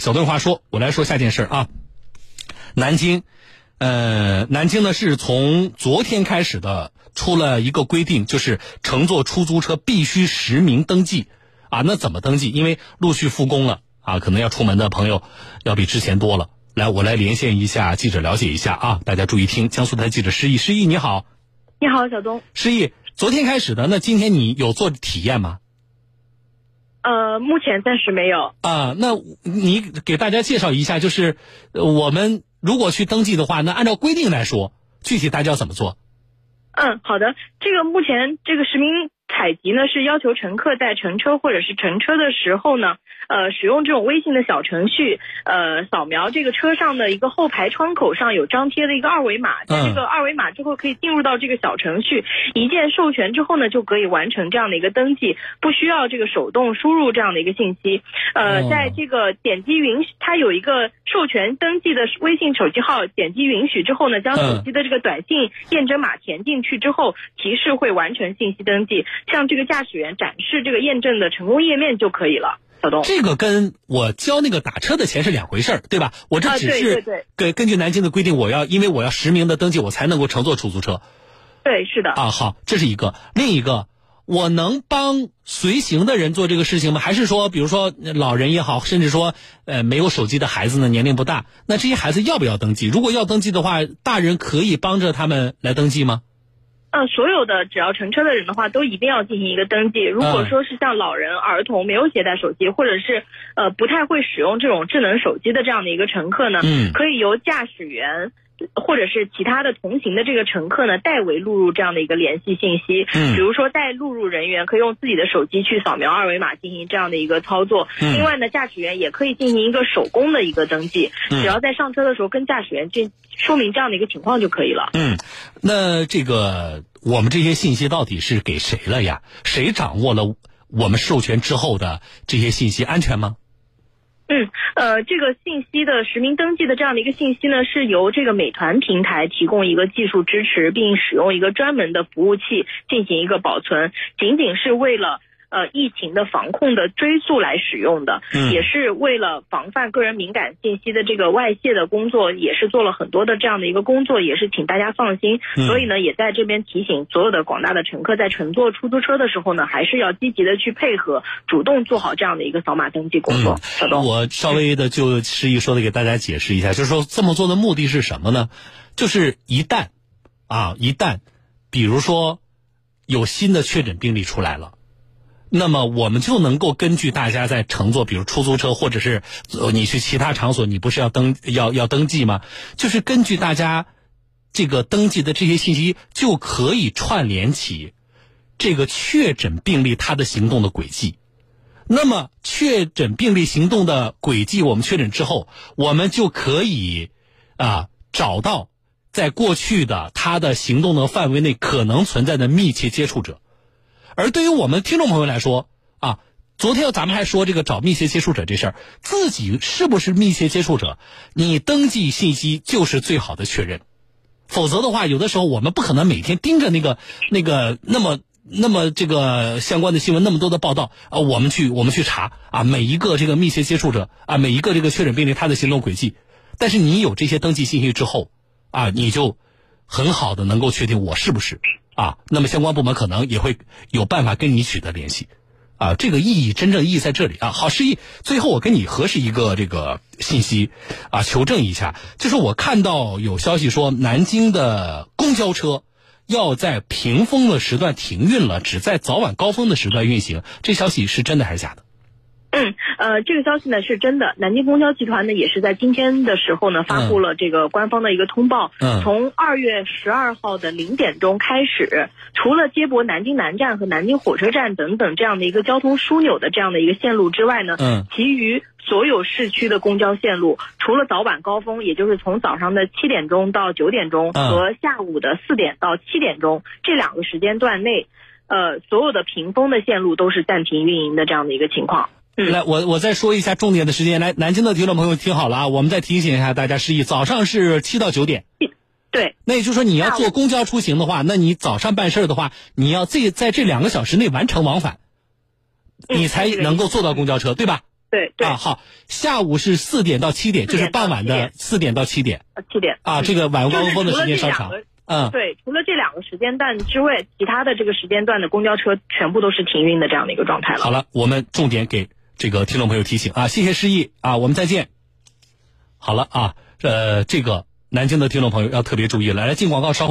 小段话说，我来说下件事啊。南京，呃，南京呢是从昨天开始的，出了一个规定，就是乘坐出租车必须实名登记啊。那怎么登记？因为陆续复工了啊，可能要出门的朋友要比之前多了。来，我来连线一下记者，了解一下啊。大家注意听，江苏台记者施毅，施毅你好。你好，小东。施毅，昨天开始的，那今天你有做体验吗？呃，目前暂时没有。啊，那你给大家介绍一下，就是我们如果去登记的话，那按照规定来说，具体大家要怎么做？嗯，好的。这个目前这个实名采集呢，是要求乘客在乘车或者是乘车的时候呢。呃，使用这种微信的小程序，呃，扫描这个车上的一个后排窗口上有张贴的一个二维码，在这个二维码之后可以进入到这个小程序，一键授权之后呢，就可以完成这样的一个登记，不需要这个手动输入这样的一个信息。呃，在这个点击允许，它有一个授权登记的微信手机号，点击允许之后呢，将手机的这个短信验证码填进去之后，提示会完成信息登记，向这个驾驶员展示这个验证的成功页面就可以了。小东这个跟我交那个打车的钱是两回事儿，对吧？我这只是根根据南京的规定，我要因为我要实名的登记，我才能够乘坐出租车。对，是的。啊，好，这是一个。另一个，我能帮随行的人做这个事情吗？还是说，比如说老人也好，甚至说呃没有手机的孩子呢，年龄不大，那这些孩子要不要登记？如果要登记的话，大人可以帮着他们来登记吗？嗯，所有的只要乘车的人的话，都一定要进行一个登记。如果说是像老人、儿童没有携带手机，或者是呃不太会使用这种智能手机的这样的一个乘客呢，嗯，可以由驾驶员。或者是其他的同行的这个乘客呢，代为录入这样的一个联系信息。嗯，比如说代录入人员可以用自己的手机去扫描二维码进行这样的一个操作。嗯，另外呢，驾驶员也可以进行一个手工的一个登记，只要在上车的时候跟驾驶员去说明这样的一个情况就可以了。嗯，那这个我们这些信息到底是给谁了呀？谁掌握了我们授权之后的这些信息安全吗？嗯，呃，这个信息的实名登记的这样的一个信息呢，是由这个美团平台提供一个技术支持，并使用一个专门的服务器进行一个保存，仅仅是为了。呃，疫情的防控的追溯来使用的，也是为了防范个人敏感信息的这个外泄的工作，也是做了很多的这样的一个工作，也是请大家放心。所以呢，也在这边提醒所有的广大的乘客，在乘坐出租车的时候呢，还是要积极的去配合，主动做好这样的一个扫码登记工作。小东，我稍微的就示意说的给大家解释一下，就是说这么做的目的是什么呢？就是一旦啊，一旦比如说有新的确诊病例出来了。那么我们就能够根据大家在乘坐，比如出租车，或者是你去其他场所，你不是要登要要登记吗？就是根据大家这个登记的这些信息，就可以串联起这个确诊病例他的行动的轨迹。那么确诊病例行动的轨迹，我们确诊之后，我们就可以啊找到在过去的他的行动的范围内可能存在的密切接触者。而对于我们听众朋友来说啊，昨天咱们还说这个找密切接触者这事儿，自己是不是密切接触者，你登记信息就是最好的确认。否则的话，有的时候我们不可能每天盯着那个那个那么那么这个相关的新闻那么多的报道啊，我们去我们去查啊每一个这个密切接触者啊每一个这个确诊病例他的行动轨迹。但是你有这些登记信息之后啊，你就很好的能够确定我是不是。啊，那么相关部门可能也会有办法跟你取得联系，啊，这个意义真正意义在这里啊。好，示意最后我跟你核实一个这个信息，啊，求证一下，就是我看到有消息说南京的公交车要在平峰的时段停运了，只在早晚高峰的时段运行，这消息是真的还是假的？嗯，呃，这个消息呢是真的。南京公交集团呢也是在今天的时候呢发布了这个官方的一个通报。嗯，从二月十二号的零点钟开始，除了接驳南京南站和南京火车站等等这样的一个交通枢纽的这样的一个线路之外呢，嗯，其余所有市区的公交线路，除了早晚高峰，也就是从早上的七点钟到九点钟和下午的四点到七点钟这两个时间段内，呃，所有的屏风的线路都是暂停运营的这样的一个情况。来，我我再说一下重点的时间。来，南京的听众朋友听好了啊，我们再提醒一下大家示意，早上是七到九点。对。那也就是说，你要坐公交出行的话，那你早上办事儿的话，你要这在这两个小时内完成往返，你才能够坐到公交车，对吧？对对啊，好，下午是四点到七点，就是傍晚的四点到七点。七点啊，这个晚高峰的时间稍长。嗯，对，除了这两个时间段之外，其他的这个时间段的公交车全部都是停运的这样的一个状态了。好了，我们重点给这个听众朋友提醒啊，谢谢诗意啊，我们再见。好了啊，呃，这个南京的听众朋友要特别注意了，来进广告稍后。